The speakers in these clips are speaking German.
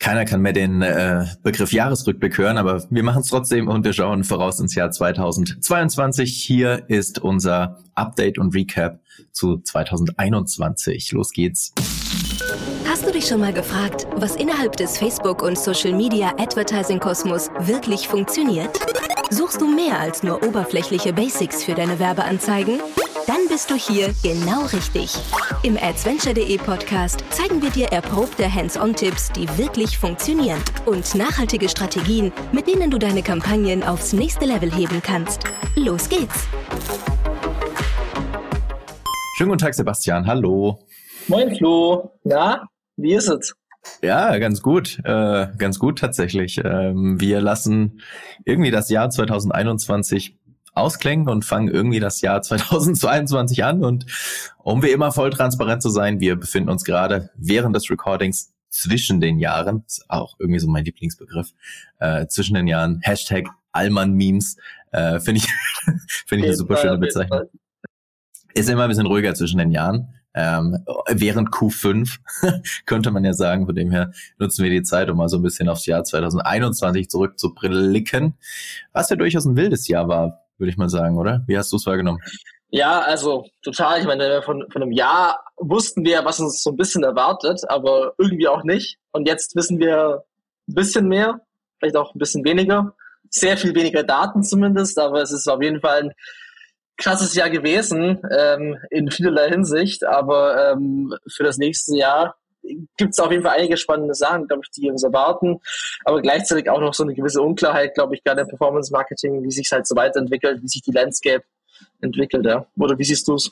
Keiner kann mehr den äh, Begriff Jahresrückblick hören, aber wir machen es trotzdem und wir schauen voraus ins Jahr 2022. Hier ist unser Update und Recap zu 2021. Los geht's. Hast du dich schon mal gefragt, was innerhalb des Facebook- und Social-Media-Advertising-Kosmos wirklich funktioniert? Suchst du mehr als nur oberflächliche Basics für deine Werbeanzeigen? Dann bist du hier genau richtig. Im adventure.de Podcast zeigen wir dir erprobte Hands-on-Tipps, die wirklich funktionieren und nachhaltige Strategien, mit denen du deine Kampagnen aufs nächste Level heben kannst. Los geht's! Schönen guten Tag, Sebastian. Hallo. Moin, Flo. Na, wie ist es? Ja, ganz gut. Äh, ganz gut tatsächlich. Ähm, wir lassen irgendwie das Jahr 2021 ausklingen und fangen irgendwie das Jahr 2022 an. Und um wie immer voll transparent zu sein, wir befinden uns gerade während des Recordings zwischen den Jahren, ist auch irgendwie so mein Lieblingsbegriff, äh, zwischen den Jahren, Hashtag Allmann-Memes, äh, finde ich, finde ich eine super schöne Bezeichnung. Ist immer ein bisschen ruhiger zwischen den Jahren. Ähm, während Q5 könnte man ja sagen, von dem her nutzen wir die Zeit, um mal so ein bisschen aufs Jahr 2021 zurückzublicken, was ja durchaus ein wildes Jahr war, würde ich mal sagen, oder? Wie hast du es wahrgenommen? Ja, also total. Ich meine, von, von einem Jahr wussten wir, was uns so ein bisschen erwartet, aber irgendwie auch nicht. Und jetzt wissen wir ein bisschen mehr, vielleicht auch ein bisschen weniger. Sehr viel weniger Daten zumindest, aber es ist auf jeden Fall ein krasses Jahr gewesen, ähm, in vielerlei Hinsicht. Aber ähm, für das nächste Jahr gibt es auf jeden Fall einige spannende Sachen, glaube ich, die uns erwarten. Aber gleichzeitig auch noch so eine gewisse Unklarheit, glaube ich, gerade im Performance Marketing, wie sich halt so weiterentwickelt, wie sich die Landscape entwickelt. Ja. Oder wie siehst du es?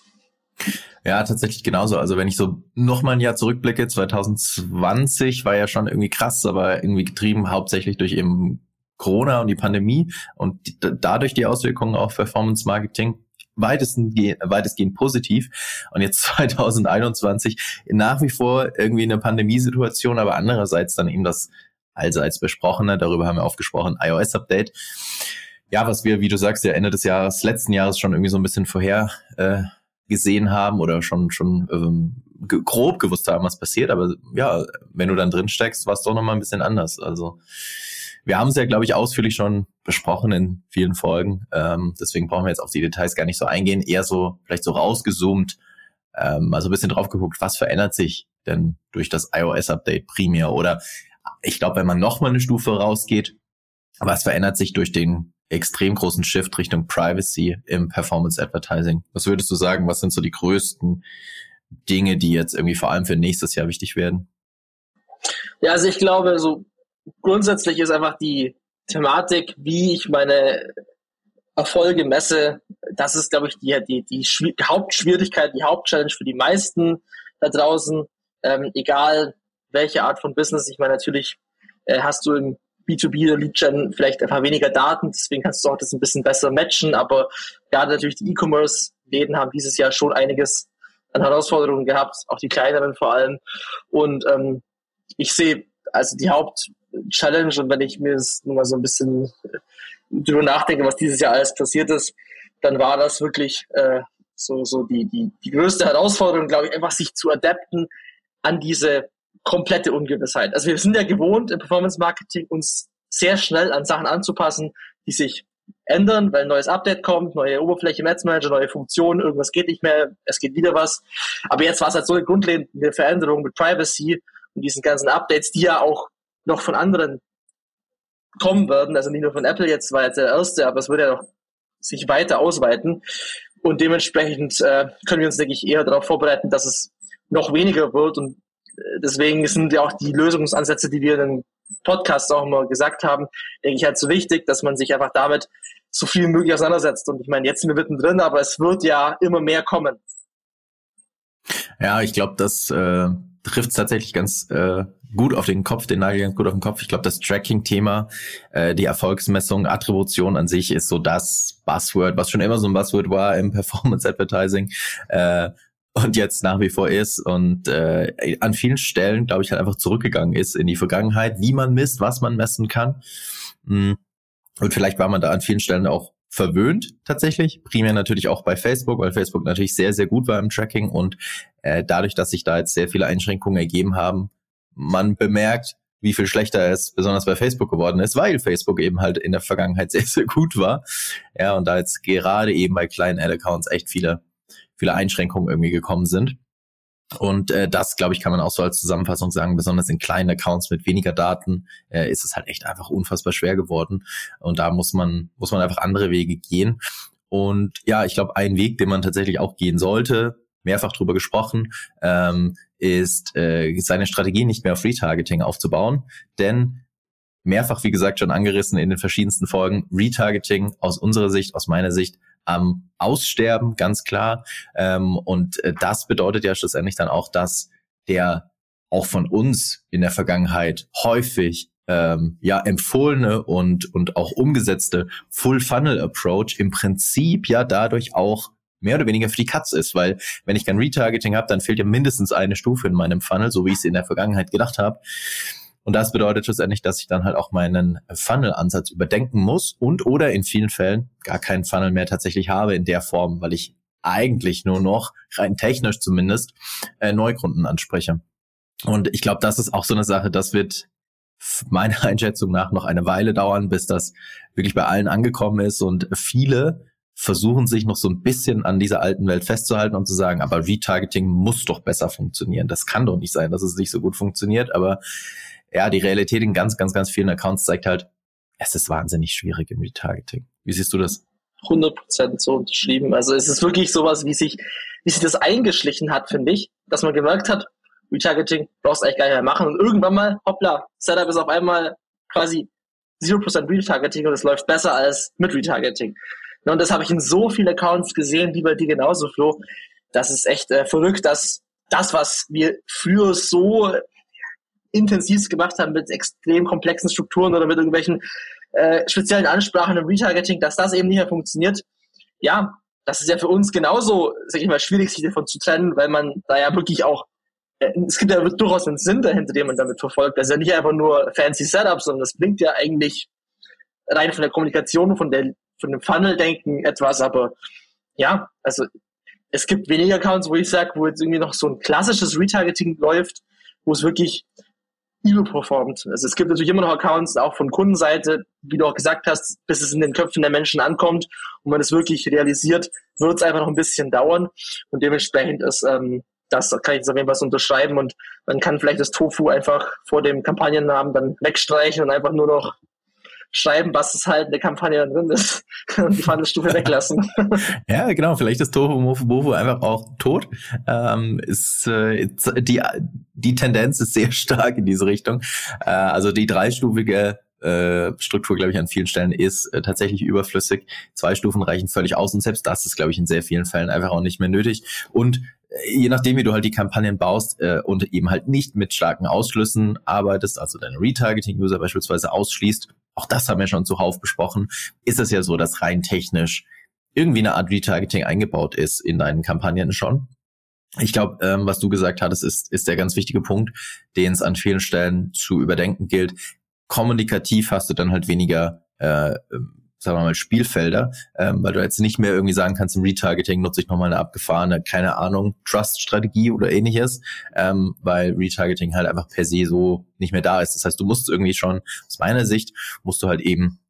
Ja, tatsächlich genauso. Also wenn ich so noch mal ein Jahr zurückblicke, 2020 war ja schon irgendwie krass, aber irgendwie getrieben hauptsächlich durch eben Corona und die Pandemie und die, dadurch die Auswirkungen auf Performance Marketing weitestgehend, weitestgehend positiv. Und jetzt 2021 nach wie vor irgendwie eine Pandemiesituation, aber andererseits dann eben das allseits besprochene, darüber haben wir aufgesprochen, iOS-Update. Ja, was wir, wie du sagst, ja Ende des Jahres, letzten Jahres schon irgendwie so ein bisschen vorher äh, gesehen haben oder schon schon ähm, grob gewusst haben, was passiert. Aber ja, wenn du dann drin steckst, war es doch nochmal ein bisschen anders. Also wir haben es ja, glaube ich, ausführlich schon besprochen in vielen Folgen. Ähm, deswegen brauchen wir jetzt auf die Details gar nicht so eingehen. Eher so, vielleicht so rausgezoomt, ähm, also ein bisschen drauf geguckt, was verändert sich denn durch das iOS-Update primär? Oder ich glaube, wenn man noch mal eine Stufe rausgeht, was verändert sich durch den extrem großen Shift Richtung Privacy im Performance Advertising? Was würdest du sagen? Was sind so die größten Dinge, die jetzt irgendwie vor allem für nächstes Jahr wichtig werden? Ja, also ich glaube, so grundsätzlich ist einfach die Thematik, wie ich meine Erfolge messe, das ist, glaube ich, die, die, die Hauptschwierigkeit, die Hauptchallenge für die meisten da draußen, ähm, egal welche Art von Business. Ich meine, natürlich äh, hast du im B2B oder Lead Gen vielleicht einfach weniger Daten, deswegen kannst du auch das ein bisschen besser matchen, aber gerade natürlich die E-Commerce-Läden haben dieses Jahr schon einiges an Herausforderungen gehabt, auch die kleineren vor allem. Und ähm, ich sehe also die Haupt Challenge und wenn ich mir das nur mal so ein bisschen drüber nachdenke, was dieses Jahr alles passiert ist, dann war das wirklich äh, so, so die, die, die größte Herausforderung, glaube ich, einfach sich zu adapten an diese komplette Ungewissheit. Also wir sind ja gewohnt im Performance Marketing uns sehr schnell an Sachen anzupassen, die sich ändern, weil ein neues Update kommt, neue Oberfläche im Ads Manager, neue Funktionen, irgendwas geht nicht mehr, es geht wieder was. Aber jetzt war es halt so eine grundlegende Veränderung mit Privacy und diesen ganzen Updates, die ja auch noch von anderen kommen werden. Also nicht nur von Apple jetzt war jetzt der erste, aber es wird ja noch sich weiter ausweiten. Und dementsprechend äh, können wir uns, denke ich, eher darauf vorbereiten, dass es noch weniger wird. Und äh, deswegen sind ja auch die Lösungsansätze, die wir in den Podcasts auch immer gesagt haben, denke ich halt so wichtig, dass man sich einfach damit so viel möglich auseinandersetzt. Und ich meine, jetzt sind wir mittendrin, aber es wird ja immer mehr kommen. Ja, ich glaube, das äh, trifft tatsächlich ganz äh, gut auf den Kopf, den Nagel ganz gut auf den Kopf. Ich glaube, das Tracking-Thema, äh, die Erfolgsmessung, Attribution an sich ist so das Buzzword, was schon immer so ein Buzzword war im Performance Advertising. Äh, und jetzt nach wie vor ist und äh, an vielen Stellen, glaube ich, halt einfach zurückgegangen ist in die Vergangenheit, wie man misst, was man messen kann. Mm. Und vielleicht war man da an vielen Stellen auch verwöhnt tatsächlich. Primär natürlich auch bei Facebook, weil Facebook natürlich sehr, sehr gut war im Tracking und äh, dadurch, dass sich da jetzt sehr viele Einschränkungen ergeben haben, man bemerkt, wie viel schlechter es besonders bei Facebook geworden ist, weil Facebook eben halt in der Vergangenheit sehr, sehr gut war. Ja, und da jetzt gerade eben bei kleinen Ad-Accounts echt viele, viele Einschränkungen irgendwie gekommen sind. Und äh, das, glaube ich, kann man auch so als Zusammenfassung sagen, besonders in kleinen Accounts mit weniger Daten äh, ist es halt echt einfach unfassbar schwer geworden. Und da muss man, muss man einfach andere Wege gehen. Und ja, ich glaube, ein Weg, den man tatsächlich auch gehen sollte, mehrfach drüber gesprochen, ähm, ist äh, seine Strategie nicht mehr auf Retargeting aufzubauen. Denn mehrfach, wie gesagt, schon angerissen in den verschiedensten Folgen, Retargeting aus unserer Sicht, aus meiner Sicht, am Aussterben, ganz klar. Ähm, und äh, das bedeutet ja schlussendlich dann auch, dass der auch von uns in der Vergangenheit häufig ähm, ja empfohlene und und auch umgesetzte Full Funnel Approach im Prinzip ja dadurch auch mehr oder weniger für die Katz ist, weil wenn ich kein Retargeting habe, dann fehlt ja mindestens eine Stufe in meinem Funnel, so wie ich es in der Vergangenheit gedacht habe. Und das bedeutet schlussendlich, dass ich dann halt auch meinen Funnel-Ansatz überdenken muss und oder in vielen Fällen gar keinen Funnel mehr tatsächlich habe in der Form, weil ich eigentlich nur noch, rein technisch zumindest, äh, Neukunden anspreche. Und ich glaube, das ist auch so eine Sache, das wird meiner Einschätzung nach noch eine Weile dauern, bis das wirklich bei allen angekommen ist und viele versuchen sich noch so ein bisschen an dieser alten Welt festzuhalten und zu sagen, aber Retargeting muss doch besser funktionieren. Das kann doch nicht sein, dass es nicht so gut funktioniert, aber ja, die Realität in ganz, ganz, ganz vielen Accounts zeigt halt, es ist wahnsinnig schwierig im Retargeting. Wie siehst du das? 100 Prozent so unterschrieben. Also es ist wirklich sowas, wie sich, wie sich das eingeschlichen hat, finde ich, dass man gemerkt hat, Retargeting brauchst du eigentlich gar nicht mehr machen und irgendwann mal, hoppla, Setup ist auf einmal quasi 0% Retargeting und es läuft besser als mit Retargeting. Und das habe ich in so vielen Accounts gesehen, wie bei dir genauso, Flo. Das ist echt äh, verrückt, dass das, was wir früher so intensiv gemacht haben mit extrem komplexen Strukturen oder mit irgendwelchen äh, speziellen Ansprachen im Retargeting, dass das eben nicht mehr funktioniert. Ja, das ist ja für uns genauso, sag ich mal, schwierig, sich davon zu trennen, weil man da ja wirklich auch, äh, es gibt ja durchaus einen Sinn dahinter, den man damit verfolgt. Das ist ja nicht einfach nur fancy Setup, sondern das bringt ja eigentlich rein von der Kommunikation, von der, von dem Funnel-Denken etwas, aber ja, also es gibt weniger Accounts, wo ich sage, wo jetzt irgendwie noch so ein klassisches Retargeting läuft, wo es wirklich überperformt. Also es gibt natürlich immer noch Accounts, auch von Kundenseite, wie du auch gesagt hast, bis es in den Köpfen der Menschen ankommt und man es wirklich realisiert, wird es einfach noch ein bisschen dauern. Und dementsprechend ist ähm, das kann ich jetzt auf jeden Fall unterschreiben und man kann vielleicht das Tofu einfach vor dem Kampagnennamen dann wegstreichen und einfach nur noch schreiben, was es halt in der Kampagne drin ist und die Verhandlungsstufe weglassen. ja, genau, vielleicht ist Tofu Mofu Bofu einfach auch tot. Ähm, ist, äh, die, die Tendenz ist sehr stark in diese Richtung. Äh, also die dreistufige äh, Struktur, glaube ich, an vielen Stellen ist äh, tatsächlich überflüssig. Zwei Stufen reichen völlig aus und selbst das ist, glaube ich, in sehr vielen Fällen einfach auch nicht mehr nötig. Und je nachdem, wie du halt die Kampagnen baust äh, und eben halt nicht mit starken Ausschlüssen arbeitest, also deine Retargeting-User beispielsweise ausschließt, auch das haben wir schon zuhauf besprochen, ist es ja so, dass rein technisch irgendwie eine Art Retargeting eingebaut ist in deinen Kampagnen schon. Ich glaube, ähm, was du gesagt hattest, ist, ist der ganz wichtige Punkt, den es an vielen Stellen zu überdenken gilt. Kommunikativ hast du dann halt weniger äh, sagen wir mal, Spielfelder, ähm, weil du jetzt nicht mehr irgendwie sagen kannst, im Retargeting nutze ich nochmal eine abgefahrene, keine Ahnung, Trust-Strategie oder ähnliches, ähm, weil Retargeting halt einfach per se so nicht mehr da ist. Das heißt, du musst irgendwie schon, aus meiner Sicht, musst du halt eben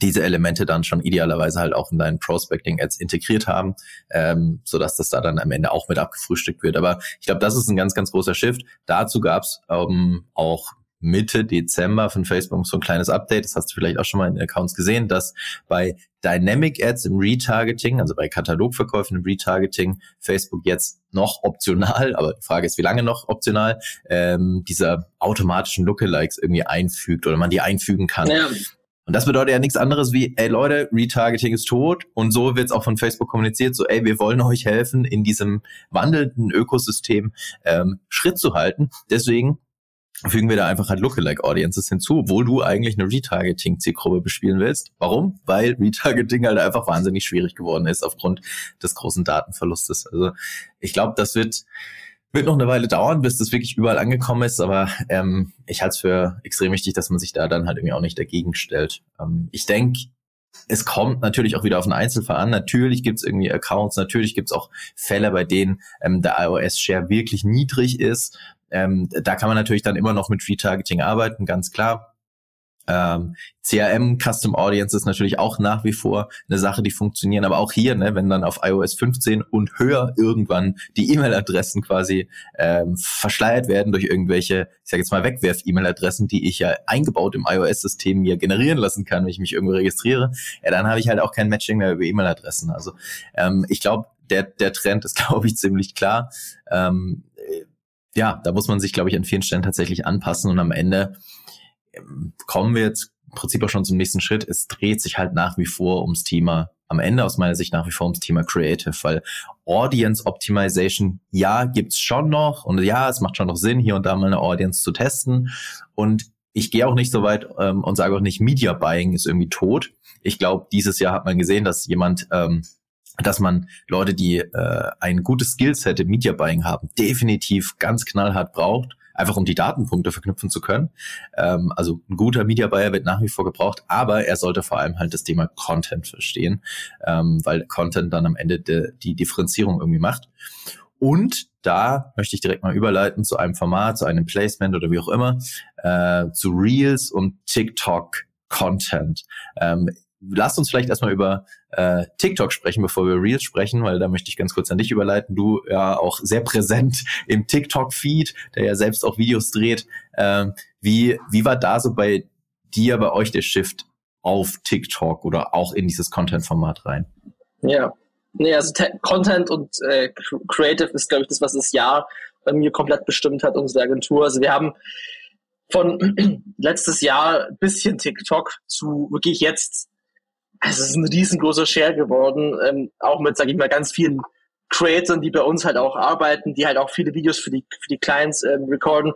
diese Elemente dann schon idealerweise halt auch in deinen Prospecting-Ads integriert haben, ähm, so dass das da dann am Ende auch mit abgefrühstückt wird. Aber ich glaube, das ist ein ganz, ganz großer Shift. Dazu gab es ähm, auch Mitte Dezember von Facebook so ein kleines Update, das hast du vielleicht auch schon mal in den Accounts gesehen, dass bei Dynamic Ads im Retargeting, also bei Katalogverkäufen im Retargeting, Facebook jetzt noch optional, aber die Frage ist, wie lange noch optional, ähm, diese automatischen Lookalikes irgendwie einfügt oder man die einfügen kann. Ja. Und das bedeutet ja nichts anderes wie, ey Leute, Retargeting ist tot und so wird es auch von Facebook kommuniziert, so ey, wir wollen euch helfen, in diesem wandelnden Ökosystem ähm, Schritt zu halten. Deswegen fügen wir da einfach halt Lookalike Audiences hinzu, obwohl du eigentlich eine Retargeting-Zielgruppe bespielen willst. Warum? Weil Retargeting halt einfach wahnsinnig schwierig geworden ist aufgrund des großen Datenverlustes. Also ich glaube, das wird wird noch eine Weile dauern, bis das wirklich überall angekommen ist, aber ähm, ich halte es für extrem wichtig, dass man sich da dann halt irgendwie auch nicht dagegen stellt. Ähm, ich denke, es kommt natürlich auch wieder auf den Einzelfall an. Natürlich gibt es irgendwie Accounts, natürlich gibt es auch Fälle, bei denen ähm, der iOS-Share wirklich niedrig ist ähm, da kann man natürlich dann immer noch mit Retargeting arbeiten, ganz klar. Ähm, CRM, Custom Audience ist natürlich auch nach wie vor eine Sache, die funktionieren. Aber auch hier, ne, wenn dann auf iOS 15 und höher irgendwann die E-Mail-Adressen quasi ähm, verschleiert werden durch irgendwelche, ich sage jetzt mal Wegwerf-E-Mail-Adressen, die ich ja eingebaut im iOS-System mir generieren lassen kann, wenn ich mich irgendwo registriere, ja, dann habe ich halt auch kein Matching mehr über E-Mail-Adressen. Also ähm, ich glaube, der, der Trend ist, glaube ich, ziemlich klar. Ähm, ja, da muss man sich, glaube ich, an vielen Stellen tatsächlich anpassen und am Ende ähm, kommen wir jetzt im Prinzip auch schon zum nächsten Schritt. Es dreht sich halt nach wie vor ums Thema, am Ende aus meiner Sicht nach wie vor ums Thema Creative, weil Audience Optimization, ja, gibt's schon noch und ja, es macht schon noch Sinn, hier und da mal eine Audience zu testen. Und ich gehe auch nicht so weit ähm, und sage auch nicht, Media Buying ist irgendwie tot. Ich glaube, dieses Jahr hat man gesehen, dass jemand ähm, dass man Leute, die äh, ein gutes Skillset im Media Buying haben, definitiv ganz knallhart braucht, einfach um die Datenpunkte verknüpfen zu können. Ähm, also ein guter Media Buyer wird nach wie vor gebraucht, aber er sollte vor allem halt das Thema Content verstehen, ähm, weil Content dann am Ende de, die Differenzierung irgendwie macht. Und da möchte ich direkt mal überleiten zu einem Format, zu einem Placement oder wie auch immer, äh, zu Reels und TikTok Content. Ähm, lasst uns vielleicht erstmal über äh, TikTok sprechen, bevor wir Reels sprechen, weil da möchte ich ganz kurz an dich überleiten. Du ja auch sehr präsent im TikTok-Feed, der ja selbst auch Videos dreht. Ähm, wie, wie war da so bei dir, bei euch der Shift auf TikTok oder auch in dieses Content-Format rein? Ja, nee, also Content und äh, Creative ist, glaube ich, das, was das Jahr bei mir komplett bestimmt hat, unsere Agentur. Also wir haben von letztes Jahr bisschen TikTok zu wirklich jetzt es ist ein riesengroßer Share geworden, ähm, auch mit, sage ich mal, ganz vielen Creators, die bei uns halt auch arbeiten, die halt auch viele Videos für die, für die Clients ähm, recorden,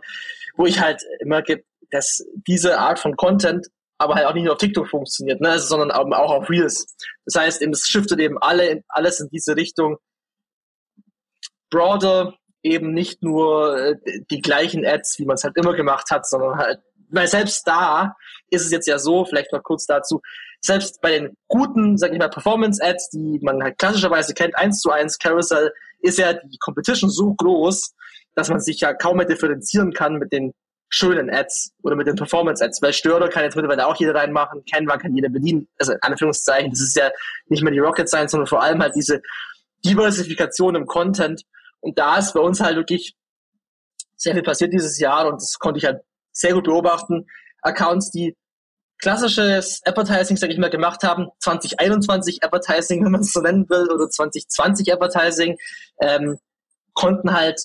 wo ich halt merke, dass diese Art von Content aber halt auch nicht nur auf TikTok funktioniert, ne, sondern auch auf Reels. Das heißt, es shiftet eben alle, alles in diese Richtung broader, eben nicht nur äh, die gleichen Ads, wie man es halt immer gemacht hat, sondern halt, weil selbst da ist es jetzt ja so, vielleicht noch kurz dazu, selbst bei den guten, sag ich mal, Performance-Ads, die man halt klassischerweise kennt, eins zu eins Carousel, ist ja die Competition so groß, dass man sich ja kaum mehr differenzieren kann mit den schönen Ads oder mit den Performance-Ads, weil Störer kann jetzt mittlerweile auch jeder reinmachen, Canva kann jeder bedienen, also in Anführungszeichen, das ist ja nicht mehr die Rocket Science, sondern vor allem halt diese Diversifikation im Content. Und da ist bei uns halt wirklich sehr viel passiert dieses Jahr und das konnte ich halt sehr gut beobachten. Accounts, die klassisches Advertising, sag ich mal, gemacht haben, 2021 Advertising, wenn man es so nennen will, oder 2020 Advertising, ähm, konnten halt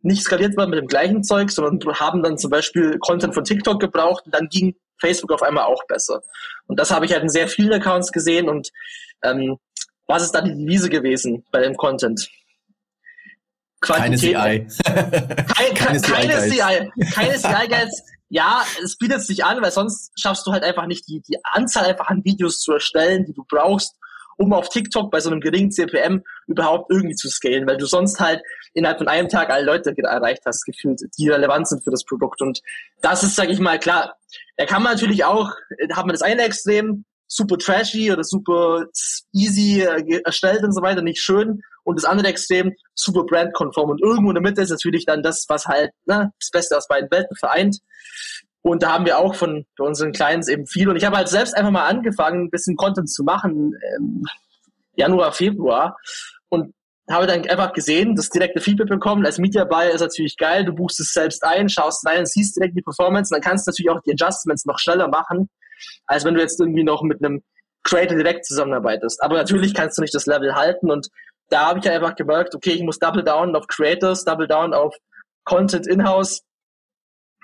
nicht skaliert werden mit dem gleichen Zeug, sondern haben dann zum Beispiel Content von TikTok gebraucht und dann ging Facebook auf einmal auch besser. Und das habe ich halt in sehr vielen Accounts gesehen und ähm, was ist da die Devise gewesen bei dem Content? Quantität. Keine CI. Kein, keine, keine CI. Keine CI, Guys ja, es bietet sich an, weil sonst schaffst du halt einfach nicht die, die Anzahl einfach an Videos zu erstellen, die du brauchst, um auf TikTok bei so einem geringen CPM überhaupt irgendwie zu scalen, weil du sonst halt innerhalb von einem Tag alle Leute erreicht hast, gefühlt, die relevant sind für das Produkt. Und das ist, sage ich mal, klar. Da kann man natürlich auch, hat man das eine Extrem, super trashy oder super easy äh, erstellt und so weiter, nicht schön. Und das andere Extrem, super brandkonform. Und irgendwo in der Mitte ist natürlich dann das, was halt ne, das Beste aus beiden Welten vereint. Und da haben wir auch von unseren Clients eben viel. Und ich habe halt selbst einfach mal angefangen, ein bisschen Content zu machen, ähm, Januar, Februar. Und habe dann einfach gesehen, das direkte Feedback bekommen. Als Media Buyer ist natürlich geil. Du buchst es selbst ein, schaust rein, siehst direkt die Performance. Und dann kannst du natürlich auch die Adjustments noch schneller machen, als wenn du jetzt irgendwie noch mit einem Creator direkt zusammenarbeitest. Aber natürlich kannst du nicht das Level halten. Und da habe ich einfach gemerkt, okay, ich muss double down auf Creators, double down auf Content in-house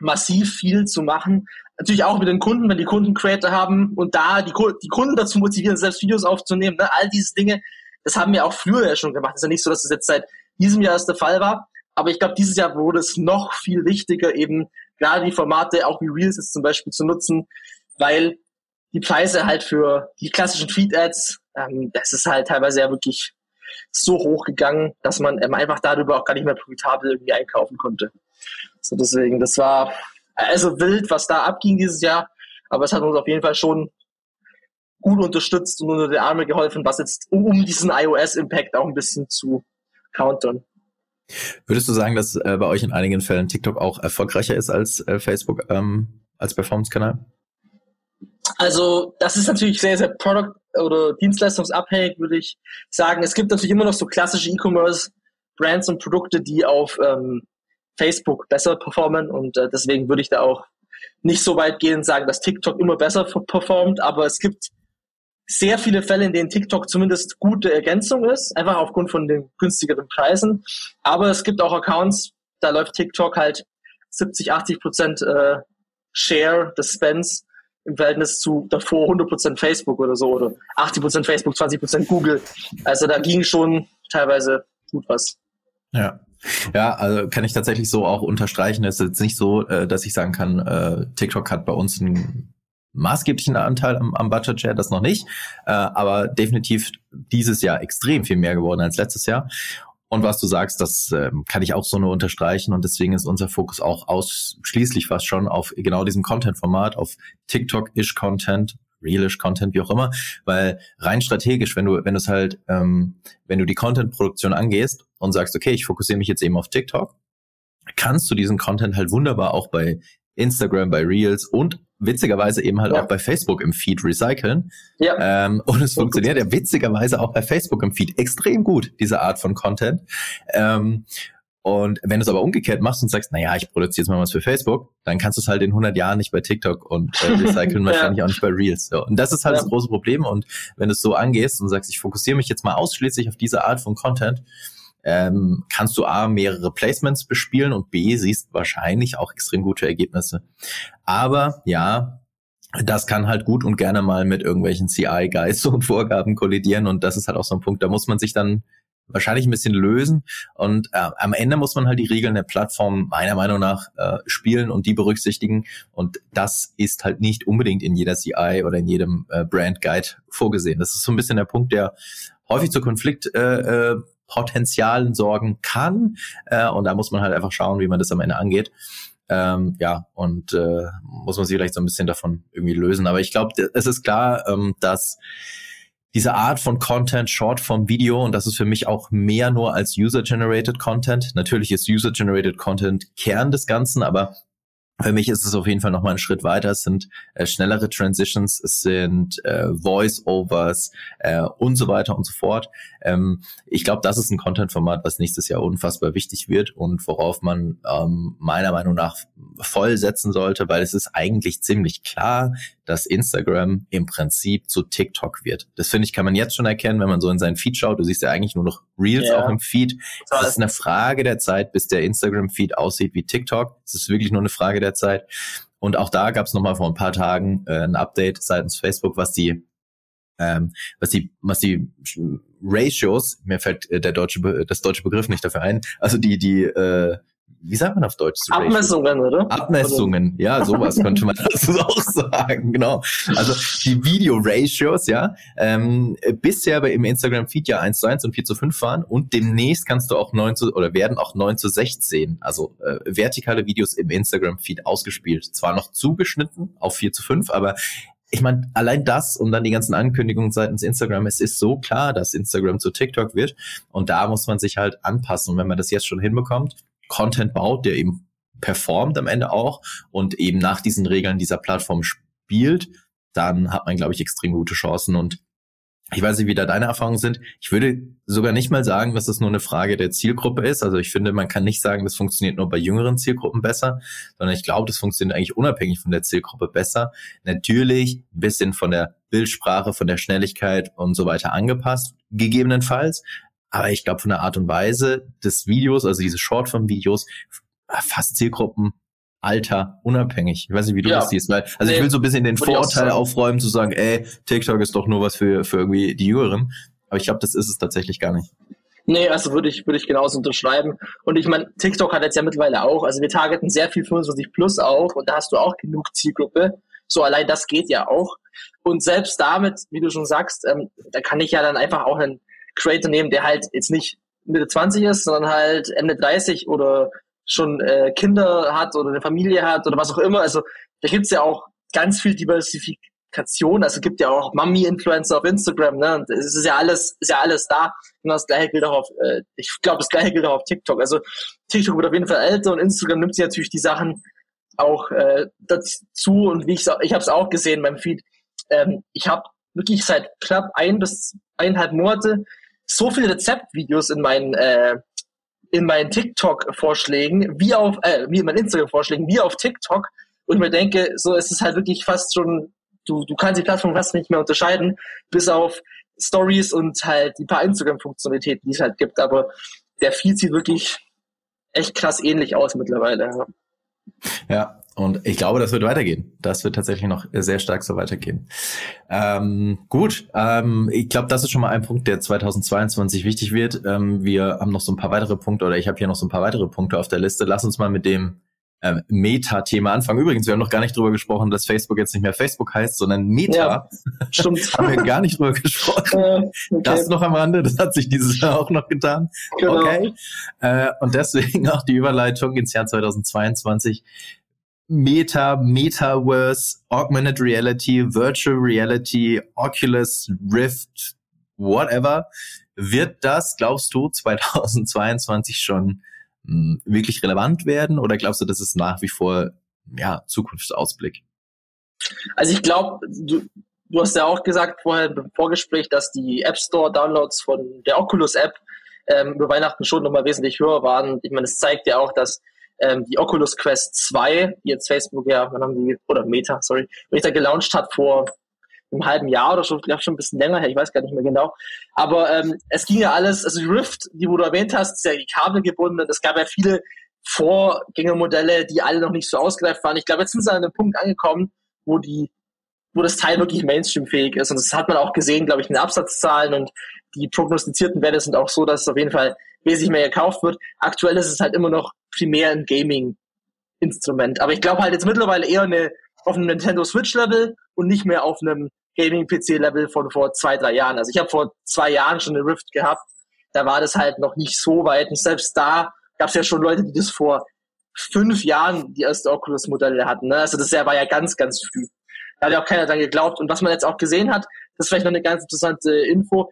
massiv viel zu machen. Natürlich auch mit den Kunden, wenn die Kunden Creator haben und da die, die Kunden dazu motivieren, selbst Videos aufzunehmen. Ne? All diese Dinge, das haben wir auch früher ja schon gemacht. Es ist ja nicht so, dass es jetzt seit diesem Jahr erst der Fall war. Aber ich glaube, dieses Jahr wurde es noch viel wichtiger, eben gerade die Formate, auch wie Reels jetzt zum Beispiel zu nutzen, weil die Preise halt für die klassischen Feed-Ads, ähm, das ist halt teilweise ja wirklich so hoch gegangen, dass man ähm, einfach darüber auch gar nicht mehr profitabel irgendwie einkaufen konnte. So deswegen, das war also wild, was da abging dieses Jahr, aber es hat uns auf jeden Fall schon gut unterstützt und unter die Arme geholfen, was jetzt um diesen iOS-Impact auch ein bisschen zu countern. Würdest du sagen, dass äh, bei euch in einigen Fällen TikTok auch erfolgreicher ist als äh, Facebook ähm, als Performance-Kanal? Also das ist natürlich sehr, sehr product- oder dienstleistungsabhängig, würde ich sagen. Es gibt natürlich immer noch so klassische E-Commerce-Brands und Produkte, die auf ähm, Facebook besser performen und äh, deswegen würde ich da auch nicht so weit gehen und sagen, dass TikTok immer besser performt, aber es gibt sehr viele Fälle, in denen TikTok zumindest gute Ergänzung ist, einfach aufgrund von den günstigeren Preisen. Aber es gibt auch Accounts, da läuft TikTok halt 70, 80 Prozent äh, Share des Spends im Verhältnis zu davor 100 Prozent Facebook oder so oder 80 Prozent Facebook, 20 Prozent Google. Also da ging schon teilweise gut was. Ja. Ja, also kann ich tatsächlich so auch unterstreichen. Es ist jetzt nicht so, äh, dass ich sagen kann, äh, TikTok hat bei uns einen maßgeblichen Anteil am, am Budget Share, das noch nicht, äh, aber definitiv dieses Jahr extrem viel mehr geworden als letztes Jahr. Und was du sagst, das äh, kann ich auch so nur unterstreichen. Und deswegen ist unser Fokus auch ausschließlich fast schon auf genau diesem Content-Format, auf TikTok-ish Content, realish Content, wie auch immer, weil rein strategisch, wenn du, wenn du es halt, ähm, wenn du die Content-Produktion angehst und sagst, okay, ich fokussiere mich jetzt eben auf TikTok, kannst du diesen Content halt wunderbar auch bei Instagram, bei Reels und witzigerweise eben halt ja. auch bei Facebook im Feed recyceln. Ja. Ähm, und es funktioniert ja witzigerweise auch bei Facebook im Feed extrem gut, diese Art von Content. Ähm, und wenn du es aber umgekehrt machst und sagst, naja, ich produziere jetzt mal was für Facebook, dann kannst du es halt in 100 Jahren nicht bei TikTok und äh, recyceln ja. wahrscheinlich auch nicht bei Reels. So. Und das ist halt ja. das große Problem. Und wenn du es so angehst und sagst, ich fokussiere mich jetzt mal ausschließlich auf diese Art von Content, ähm, kannst du A, mehrere Placements bespielen und B, siehst wahrscheinlich auch extrem gute Ergebnisse. Aber ja, das kann halt gut und gerne mal mit irgendwelchen CI-Guides und Vorgaben kollidieren und das ist halt auch so ein Punkt, da muss man sich dann wahrscheinlich ein bisschen lösen und äh, am Ende muss man halt die Regeln der Plattform meiner Meinung nach äh, spielen und die berücksichtigen und das ist halt nicht unbedingt in jeder CI oder in jedem äh, Brand Guide vorgesehen. Das ist so ein bisschen der Punkt, der häufig zu Konflikt äh, äh, Potenzialen sorgen kann. Äh, und da muss man halt einfach schauen, wie man das am Ende angeht. Ähm, ja, und äh, muss man sich vielleicht so ein bisschen davon irgendwie lösen. Aber ich glaube, es ist klar, ähm, dass diese Art von Content, Short vom Video, und das ist für mich auch mehr nur als User-Generated Content. Natürlich ist User-Generated Content Kern des Ganzen, aber für mich ist es auf jeden Fall nochmal ein Schritt weiter. Es sind äh, schnellere Transitions, es sind äh, Voice-Overs äh, und so weiter und so fort. Ähm, ich glaube, das ist ein Content-Format, was nächstes Jahr unfassbar wichtig wird und worauf man ähm, meiner Meinung nach voll setzen sollte, weil es ist eigentlich ziemlich klar, dass Instagram im Prinzip zu TikTok wird. Das finde ich, kann man jetzt schon erkennen, wenn man so in seinen Feed schaut. Du siehst ja eigentlich nur noch Reels ja. auch im Feed. Es ist eine Frage der Zeit, bis der Instagram-Feed aussieht wie TikTok. Es ist wirklich nur eine Frage der Zeit. Und auch da gab es nochmal vor ein paar Tagen äh, ein Update seitens Facebook, was die ähm, was die, was die Ratios, mir fällt äh, der deutsche, das deutsche Begriff nicht dafür ein, also die, die, äh, wie sagt man auf Deutsch? Abmessungen, oder? Abmessungen, ja, sowas könnte man dazu auch sagen, genau. Also die Video-Ratios, ja, ähm, bisher bei im Instagram-Feed ja 1 zu 1 und 4 zu 5 waren und demnächst kannst du auch 9 zu, oder werden auch 9 zu 16, also äh, vertikale Videos im Instagram-Feed ausgespielt. Zwar noch zugeschnitten auf 4 zu 5, aber ich meine, allein das und dann die ganzen Ankündigungen seitens Instagram, es ist so klar, dass Instagram zu TikTok wird und da muss man sich halt anpassen. Und wenn man das jetzt schon hinbekommt, Content baut, der eben performt am Ende auch und eben nach diesen Regeln dieser Plattform spielt, dann hat man, glaube ich, extrem gute Chancen. Und ich weiß nicht, wie da deine Erfahrungen sind. Ich würde sogar nicht mal sagen, dass das nur eine Frage der Zielgruppe ist. Also ich finde, man kann nicht sagen, das funktioniert nur bei jüngeren Zielgruppen besser, sondern ich glaube, das funktioniert eigentlich unabhängig von der Zielgruppe besser. Natürlich ein bisschen von der Bildsprache, von der Schnelligkeit und so weiter angepasst, gegebenenfalls. Aber ich glaube, von der Art und Weise des Videos, also diese Shortform-Videos, fast Zielgruppen Alter unabhängig. Ich weiß nicht, wie du ja. das siehst, weil, also nee, ich will so ein bisschen den Vorurteil aufräumen, zu sagen, ey, TikTok ist doch nur was für, für irgendwie die Jüngeren. Aber ich glaube, das ist es tatsächlich gar nicht. Nee, also würde ich, würde ich genauso unterschreiben. Und ich meine, TikTok hat jetzt ja mittlerweile auch, also wir targeten sehr viel 25 plus auch und da hast du auch genug Zielgruppe. So allein das geht ja auch. Und selbst damit, wie du schon sagst, ähm, da kann ich ja dann einfach auch einen Creator nehmen, der halt jetzt nicht Mitte 20 ist, sondern halt Ende 30 oder schon äh, Kinder hat oder eine Familie hat oder was auch immer. Also da gibt's ja auch ganz viel Diversifik Kommunikation. Also es gibt ja auch Mami-Influencer auf Instagram, ne? Und es ist ja alles, ist ja alles da. Und das gleiche gilt auch auf, äh, ich glaube, das gleiche gilt auch auf TikTok. Also TikTok wird auf jeden Fall älter und Instagram nimmt sich natürlich die Sachen auch äh, dazu und wie ich ich habe es auch gesehen beim Feed. Ähm, ich habe wirklich seit knapp ein bis eineinhalb Monate so viele Rezeptvideos in meinen äh, in meinen TikTok-Vorschlägen, wie auf, äh, wie in meinen Instagram-Vorschlägen, wie auf TikTok, wo ich mir denke, so ist es halt wirklich fast schon, du, du kannst die Plattform fast nicht mehr unterscheiden, bis auf Stories und halt die paar Instagram-Funktionalitäten, die es halt gibt. Aber der Feed sieht wirklich echt krass ähnlich aus mittlerweile. Ja. Und ich glaube, das wird weitergehen. Das wird tatsächlich noch sehr stark so weitergehen. Ähm, gut, ähm, ich glaube, das ist schon mal ein Punkt, der 2022 wichtig wird. Ähm, wir haben noch so ein paar weitere Punkte oder ich habe hier noch so ein paar weitere Punkte auf der Liste. Lass uns mal mit dem ähm, Meta-Thema anfangen. Übrigens, wir haben noch gar nicht drüber gesprochen, dass Facebook jetzt nicht mehr Facebook heißt, sondern Meta. Ja, stimmt. haben wir gar nicht drüber gesprochen. Äh, okay. Das noch am Rande, das hat sich dieses Jahr auch noch getan. Genau. Okay. Äh, und deswegen auch die Überleitung ins Jahr 2022. Meta, Metaverse, Augmented Reality, Virtual Reality, Oculus Rift, whatever. Wird das, glaubst du, 2022 schon hm, wirklich relevant werden oder glaubst du, das ist nach wie vor ja, Zukunftsausblick? Also ich glaube, du, du hast ja auch gesagt vorher im Vorgespräch, dass die App Store Downloads von der Oculus App ähm, über Weihnachten schon nochmal wesentlich höher waren. Ich meine, es zeigt ja auch, dass ähm, die Oculus Quest 2, die jetzt Facebook ja, wann haben die, oder Meta, sorry, Meta gelauncht hat vor einem halben Jahr oder so, glaube schon ein bisschen länger her, ich weiß gar nicht mehr genau. Aber ähm, es ging ja alles, also die Rift, die du erwähnt hast, ist ja die Kabel gebunden. Es gab ja viele Vorgängermodelle, die alle noch nicht so ausgereift waren. Ich glaube, jetzt sind sie an einem Punkt angekommen, wo die, wo das Teil wirklich Mainstream-fähig ist. Und das hat man auch gesehen, glaube ich, in den Absatzzahlen und die prognostizierten Werte sind auch so, dass es auf jeden Fall wesentlich mehr gekauft wird. Aktuell ist es halt immer noch primär ein Gaming-Instrument. Aber ich glaube halt jetzt mittlerweile eher eine, auf einem Nintendo Switch-Level und nicht mehr auf einem Gaming-PC-Level von vor zwei, drei Jahren. Also ich habe vor zwei Jahren schon eine Rift gehabt. Da war das halt noch nicht so weit. Und selbst da gab es ja schon Leute, die das vor fünf Jahren die erste Oculus-Modelle hatten. Ne? Also das war ja ganz, ganz früh. Da hat ja auch keiner dran geglaubt. Und was man jetzt auch gesehen hat, das ist vielleicht noch eine ganz interessante Info.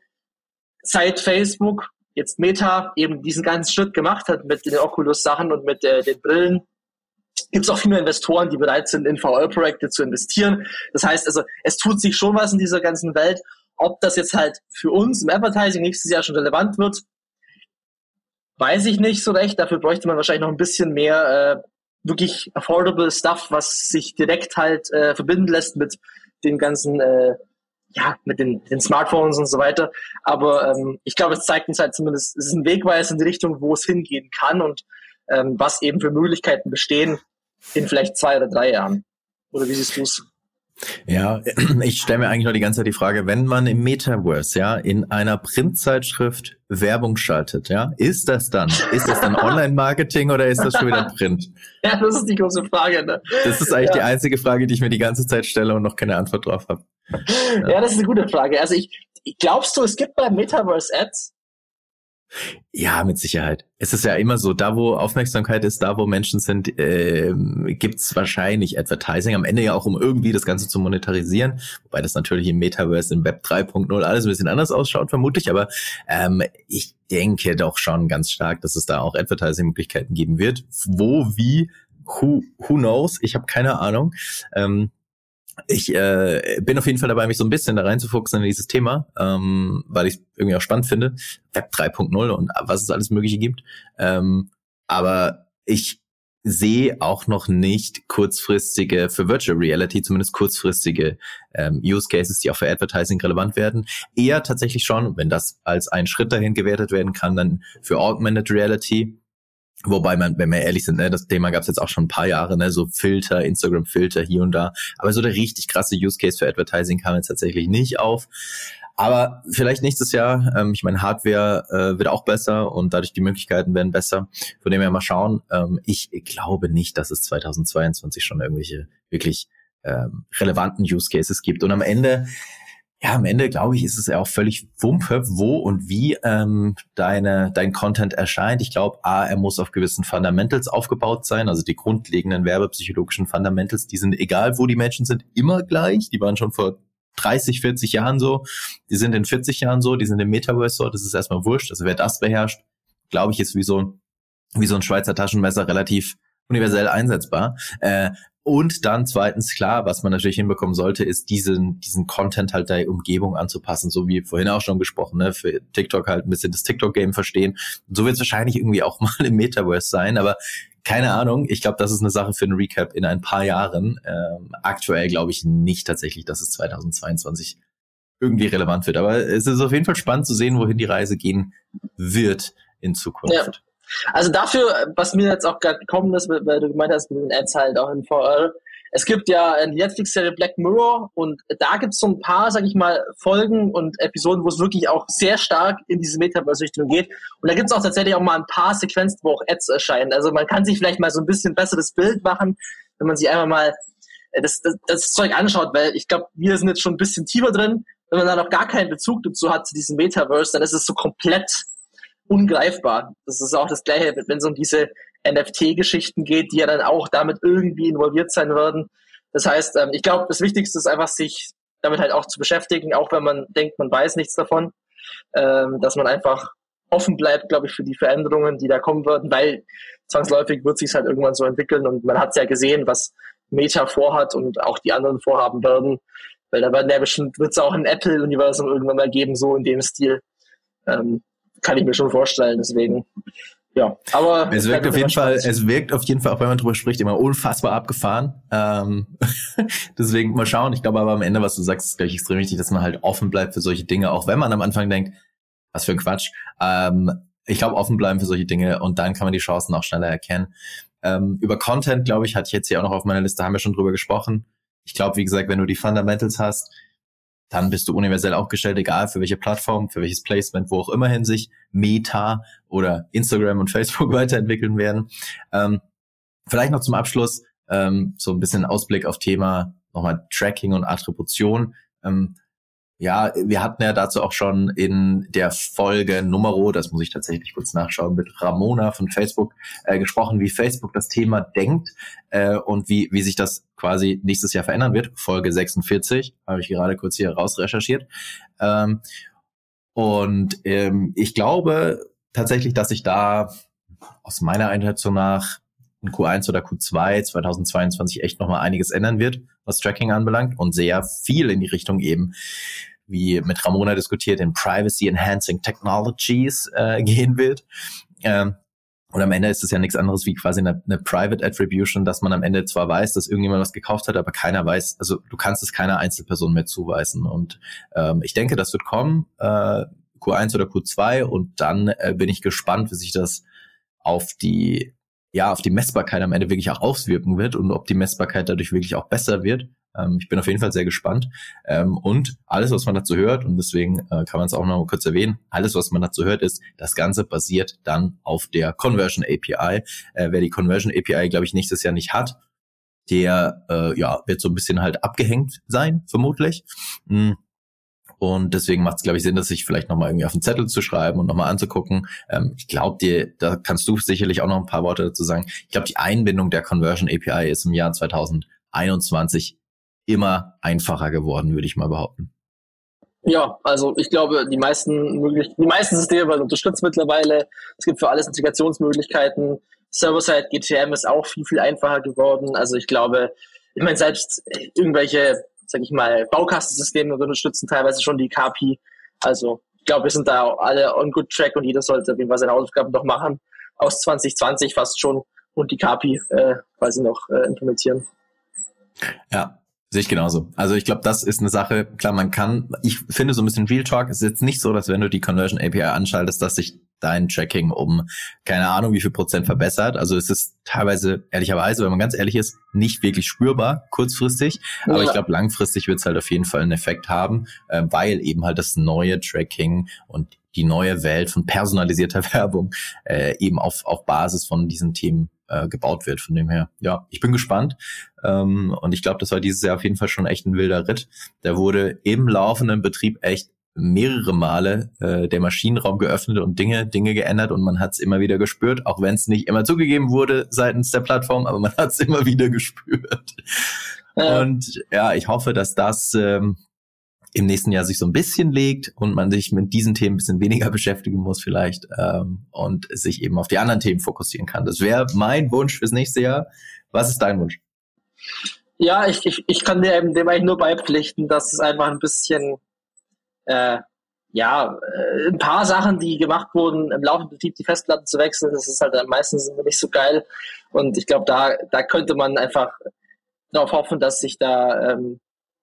Seit Facebook, jetzt Meta, eben diesen ganzen Schritt gemacht hat mit den Oculus-Sachen und mit äh, den Brillen, gibt es auch viele Investoren, die bereit sind, in VR-Projekte zu investieren. Das heißt also, es tut sich schon was in dieser ganzen Welt. Ob das jetzt halt für uns im Advertising nächstes Jahr schon relevant wird, weiß ich nicht so recht. Dafür bräuchte man wahrscheinlich noch ein bisschen mehr äh, wirklich affordable Stuff, was sich direkt halt äh, verbinden lässt mit den ganzen, äh, ja, mit den, den Smartphones und so weiter. Aber ähm, ich glaube, es zeigt uns halt zumindest, es ist ein Wegweis in die Richtung, wo es hingehen kann und ähm, was eben für Möglichkeiten bestehen in vielleicht zwei oder drei Jahren. Oder wie siehst du es? Ja, ich stelle mir eigentlich nur die ganze Zeit die Frage, wenn man im Metaverse, ja, in einer Printzeitschrift Werbung schaltet, ja, ist das dann, ist das dann Online-Marketing oder ist das schon wieder Print? Ja, das ist die große Frage, ne? Das ist eigentlich ja. die einzige Frage, die ich mir die ganze Zeit stelle und noch keine Antwort drauf habe. Ja. ja, das ist eine gute Frage. Also ich, glaubst du, es gibt bei Metaverse Ads? Ja, mit Sicherheit. Es ist ja immer so, da wo Aufmerksamkeit ist, da wo Menschen sind, äh, gibt's wahrscheinlich Advertising. Am Ende ja auch, um irgendwie das Ganze zu monetarisieren. Wobei das natürlich im Metaverse, im Web 3.0 alles ein bisschen anders ausschaut, vermutlich. Aber ähm, ich denke doch schon ganz stark, dass es da auch Advertising-Möglichkeiten geben wird. Wo, wie, who, who knows? Ich habe keine Ahnung. Ähm, ich äh, bin auf jeden Fall dabei, mich so ein bisschen da reinzufuchsen in dieses Thema, ähm, weil ich es irgendwie auch spannend finde. Web 3.0 und was es alles Mögliche gibt. Ähm, aber ich sehe auch noch nicht kurzfristige, für Virtual Reality zumindest kurzfristige ähm, Use Cases, die auch für Advertising relevant werden. Eher tatsächlich schon, wenn das als ein Schritt dahin gewertet werden kann, dann für Augmented Reality Wobei man, wenn wir ehrlich sind, ne, das Thema gab es jetzt auch schon ein paar Jahre, ne, so Filter, Instagram-Filter hier und da. Aber so der richtig krasse Use Case für Advertising kam jetzt tatsächlich nicht auf. Aber vielleicht nächstes Jahr, ähm, ich meine, Hardware äh, wird auch besser und dadurch die Möglichkeiten werden besser. Von dem her mal schauen. Ähm, ich glaube nicht, dass es 2022 schon irgendwelche wirklich ähm, relevanten Use Cases gibt. Und am Ende ja, am Ende glaube ich, ist es ja auch völlig Wumpe, wo und wie ähm, deine, dein Content erscheint. Ich glaube, A, er muss auf gewissen Fundamentals aufgebaut sein, also die grundlegenden werbepsychologischen Fundamentals, die sind egal, wo die Menschen sind, immer gleich. Die waren schon vor 30, 40 Jahren so, die sind in 40 Jahren so, die sind im Metaverse so, das ist erstmal wurscht. Also wer das beherrscht, glaube ich, ist wie so, wie so ein Schweizer Taschenmesser relativ universell einsetzbar. Äh, und dann zweitens, klar, was man natürlich hinbekommen sollte, ist diesen, diesen Content halt der Umgebung anzupassen, so wie vorhin auch schon gesprochen, ne? für TikTok halt ein bisschen das TikTok-Game verstehen. Und so wird es wahrscheinlich irgendwie auch mal im Metaverse sein, aber keine Ahnung. Ich glaube, das ist eine Sache für ein Recap in ein paar Jahren. Ähm, aktuell glaube ich nicht tatsächlich, dass es 2022 irgendwie relevant wird. Aber es ist auf jeden Fall spannend zu sehen, wohin die Reise gehen wird in Zukunft. Ja. Also dafür, was mir jetzt auch gerade gekommen ist, weil du gemeint hast, mit den Ads halt auch in VR, es gibt ja die Netflix-Serie Black Mirror und da gibt es so ein paar, sag ich mal, Folgen und Episoden, wo es wirklich auch sehr stark in diese Metaverse-Richtung geht. Und da gibt es auch tatsächlich auch mal ein paar Sequenzen, wo auch Ads erscheinen. Also man kann sich vielleicht mal so ein bisschen besseres Bild machen, wenn man sich einfach mal äh, das, das, das Zeug anschaut, weil ich glaube, wir sind jetzt schon ein bisschen tiefer drin. Wenn man da noch gar keinen Bezug dazu hat, zu diesem Metaverse, dann ist es so komplett ungreifbar. Das ist auch das Gleiche, wenn es um diese NFT-Geschichten geht, die ja dann auch damit irgendwie involviert sein werden. Das heißt, ähm, ich glaube, das Wichtigste ist einfach, sich damit halt auch zu beschäftigen, auch wenn man denkt, man weiß nichts davon, ähm, dass man einfach offen bleibt, glaube ich, für die Veränderungen, die da kommen werden, weil zwangsläufig wird sich halt irgendwann so entwickeln und man hat es ja gesehen, was Meta vorhat und auch die anderen vorhaben werden, weil da werden ja bestimmt, wird es auch ein Apple-Universum irgendwann mal geben, so in dem Stil. Ähm, kann ich mir schon vorstellen, deswegen ja, aber es wirkt auf jeden Fall, es wirkt auf jeden Fall, auch wenn man drüber spricht, immer unfassbar abgefahren. Ähm, deswegen mal schauen. Ich glaube aber am Ende, was du sagst, ist gleich extrem wichtig, dass man halt offen bleibt für solche Dinge, auch wenn man am Anfang denkt, was für ein Quatsch. Ähm, ich glaube, offen bleiben für solche Dinge und dann kann man die Chancen auch schneller erkennen. Ähm, über Content, glaube ich, hatte ich jetzt hier auch noch auf meiner Liste, haben wir schon drüber gesprochen. Ich glaube, wie gesagt, wenn du die Fundamentals hast, dann bist du universell aufgestellt, egal für welche Plattform, für welches Placement, wo auch immerhin sich Meta oder Instagram und Facebook weiterentwickeln werden. Ähm, vielleicht noch zum Abschluss ähm, so ein bisschen Ausblick auf Thema nochmal Tracking und Attribution. Ähm, ja, wir hatten ja dazu auch schon in der Folge Numero, das muss ich tatsächlich kurz nachschauen, mit Ramona von Facebook äh, gesprochen, wie Facebook das Thema denkt äh, und wie, wie sich das quasi nächstes Jahr verändern wird. Folge 46 habe ich gerade kurz hier raus recherchiert. Ähm, und ähm, ich glaube tatsächlich, dass sich da aus meiner Einschätzung nach in Q1 oder Q2 2022 echt nochmal einiges ändern wird, was Tracking anbelangt und sehr viel in die Richtung eben, wie mit Ramona diskutiert, in Privacy Enhancing Technologies äh, gehen wird. Ähm, und am Ende ist es ja nichts anderes wie quasi eine, eine Private Attribution, dass man am Ende zwar weiß, dass irgendjemand was gekauft hat, aber keiner weiß, also du kannst es keiner Einzelperson mehr zuweisen. Und ähm, ich denke, das wird kommen, äh, Q1 oder Q2, und dann äh, bin ich gespannt, wie sich das auf die ja, auf die Messbarkeit am Ende wirklich auch auswirken wird und ob die Messbarkeit dadurch wirklich auch besser wird. Ähm, ich bin auf jeden Fall sehr gespannt. Ähm, und alles, was man dazu hört, und deswegen äh, kann man es auch noch mal kurz erwähnen, alles, was man dazu hört, ist, das Ganze basiert dann auf der Conversion API. Äh, wer die Conversion API, glaube ich, nächstes Jahr nicht hat, der äh, ja, wird so ein bisschen halt abgehängt sein, vermutlich. Mhm. Und deswegen macht es, glaube ich, Sinn, dass sich vielleicht nochmal irgendwie auf den Zettel zu schreiben und nochmal anzugucken. Ähm, ich glaube dir, da kannst du sicherlich auch noch ein paar Worte dazu sagen. Ich glaube, die Einbindung der Conversion API ist im Jahr 2021 immer einfacher geworden, würde ich mal behaupten. Ja, also ich glaube, die meisten möglich die meisten Systeme werden unterstützt mittlerweile. Es gibt für alles Integrationsmöglichkeiten. Server-Side GTM ist auch viel, viel einfacher geworden. Also ich glaube, ich meine, selbst irgendwelche, sag ich mal, Baukastensysteme unterstützen teilweise schon die KPI. Also ich glaube, wir sind da alle on good track und jeder sollte auf jeden Fall seine Hausaufgaben noch machen. Aus 2020 fast schon und die KPI äh, quasi noch äh, implementieren. Ja, Sehe ich genauso. Also ich glaube, das ist eine Sache, klar, man kann, ich finde so ein bisschen Real Talk, es ist jetzt nicht so, dass wenn du die Conversion API anschaltest, dass sich dein Tracking um keine Ahnung wie viel Prozent verbessert. Also es ist teilweise, ehrlicherweise, wenn man ganz ehrlich ist, nicht wirklich spürbar, kurzfristig. Aber ja. ich glaube, langfristig wird es halt auf jeden Fall einen Effekt haben, äh, weil eben halt das neue Tracking und die neue Welt von personalisierter Werbung äh, eben auf, auf Basis von diesen Themen äh, gebaut wird. Von dem her, ja, ich bin gespannt. Ähm, und ich glaube, das war dieses Jahr auf jeden Fall schon echt ein wilder Ritt. Da wurde im laufenden Betrieb echt mehrere Male äh, der Maschinenraum geöffnet und Dinge, Dinge geändert und man hat es immer wieder gespürt, auch wenn es nicht immer zugegeben wurde seitens der Plattform, aber man hat es immer wieder gespürt. Ja. Und ja, ich hoffe, dass das ähm, im nächsten Jahr sich so ein bisschen legt und man sich mit diesen Themen ein bisschen weniger beschäftigen muss vielleicht ähm, und sich eben auf die anderen Themen fokussieren kann. Das wäre mein Wunsch fürs nächste Jahr. Was ist dein Wunsch? Ja, ich, ich, ich kann dir eben dem eigentlich nur beipflichten, dass es einfach ein bisschen äh, ja, äh, ein paar Sachen, die gemacht wurden, im laufenden Betrieb die Festplatten zu wechseln, das ist halt meistens nicht so geil. Und ich glaube, da, da könnte man einfach darauf hoffen, dass sich da, ähm,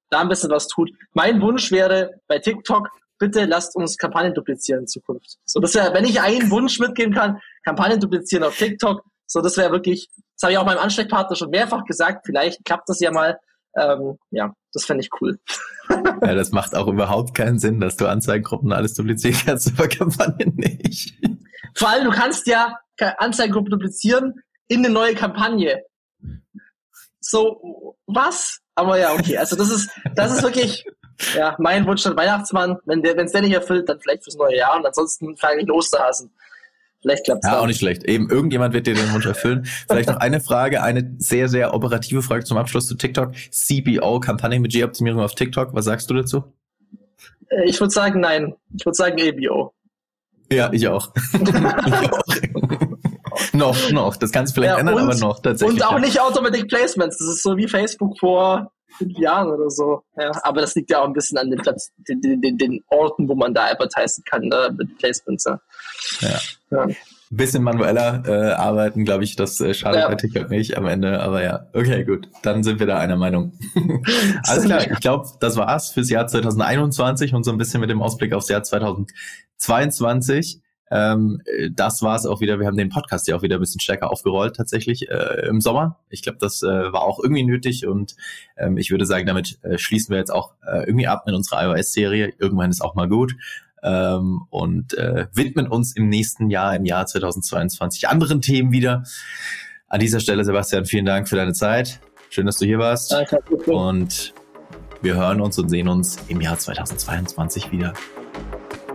da ein bisschen was tut. Mein Wunsch wäre bei TikTok, bitte lasst uns Kampagnen duplizieren in Zukunft. So, das wäre, wenn ich einen Wunsch mitgeben kann, Kampagnen duplizieren auf TikTok, so, das wäre wirklich, das habe ich auch meinem Ansprechpartner schon mehrfach gesagt, vielleicht klappt das ja mal. Ähm, ja, das fände ich cool. ja, das macht auch überhaupt keinen Sinn, dass du Anzeigengruppen alles duplizieren kannst, aber Kampagnen nicht. Vor allem, du kannst ja Anzeigengruppen duplizieren in eine neue Kampagne. So, was? Aber ja, okay. Also das ist, das ist wirklich, ja, mein Wunsch an Weihnachtsmann. Wenn der, wenn es der nicht erfüllt, dann vielleicht fürs neue Jahr und ansonsten fange ich Osterhasen. Vielleicht klappt's. Ja, dann. auch nicht schlecht. Eben, irgendjemand wird dir den Wunsch erfüllen. Vielleicht noch eine Frage, eine sehr, sehr operative Frage zum Abschluss zu TikTok. CBO, Kampagnenbudgetoptimierung auf TikTok. Was sagst du dazu? Äh, ich würde sagen, nein. Ich würde sagen ABO. Ja, ich auch. ich auch. noch, noch. Das kannst du vielleicht ja, ändern, aber noch tatsächlich. Und auch nicht Automatic Placements. Das ist so wie Facebook vor fünf Jahren oder so. Ja, aber das liegt ja auch ein bisschen an den Platz, den, den, den Orten, wo man da advertisen kann, ne, mit Placements. Ja. ja. ja. Bisschen manueller äh, arbeiten, glaube ich, das äh, schadet ja. bei TikTok nicht am Ende, aber ja, okay, gut, dann sind wir da einer Meinung. Alles klar, ich glaube, das war's fürs Jahr 2021 und so ein bisschen mit dem Ausblick aufs Jahr 2022. Ähm, das war es auch wieder. Wir haben den Podcast ja auch wieder ein bisschen stärker aufgerollt tatsächlich äh, im Sommer. Ich glaube, das äh, war auch irgendwie nötig und ähm, ich würde sagen, damit äh, schließen wir jetzt auch äh, irgendwie ab mit unserer iOS-Serie. Irgendwann ist auch mal gut. Ähm, und äh, widmen uns im nächsten Jahr, im Jahr 2022, anderen Themen wieder. An dieser Stelle, Sebastian, vielen Dank für deine Zeit. Schön, dass du hier warst. Danke. Und wir hören uns und sehen uns im Jahr 2022 wieder.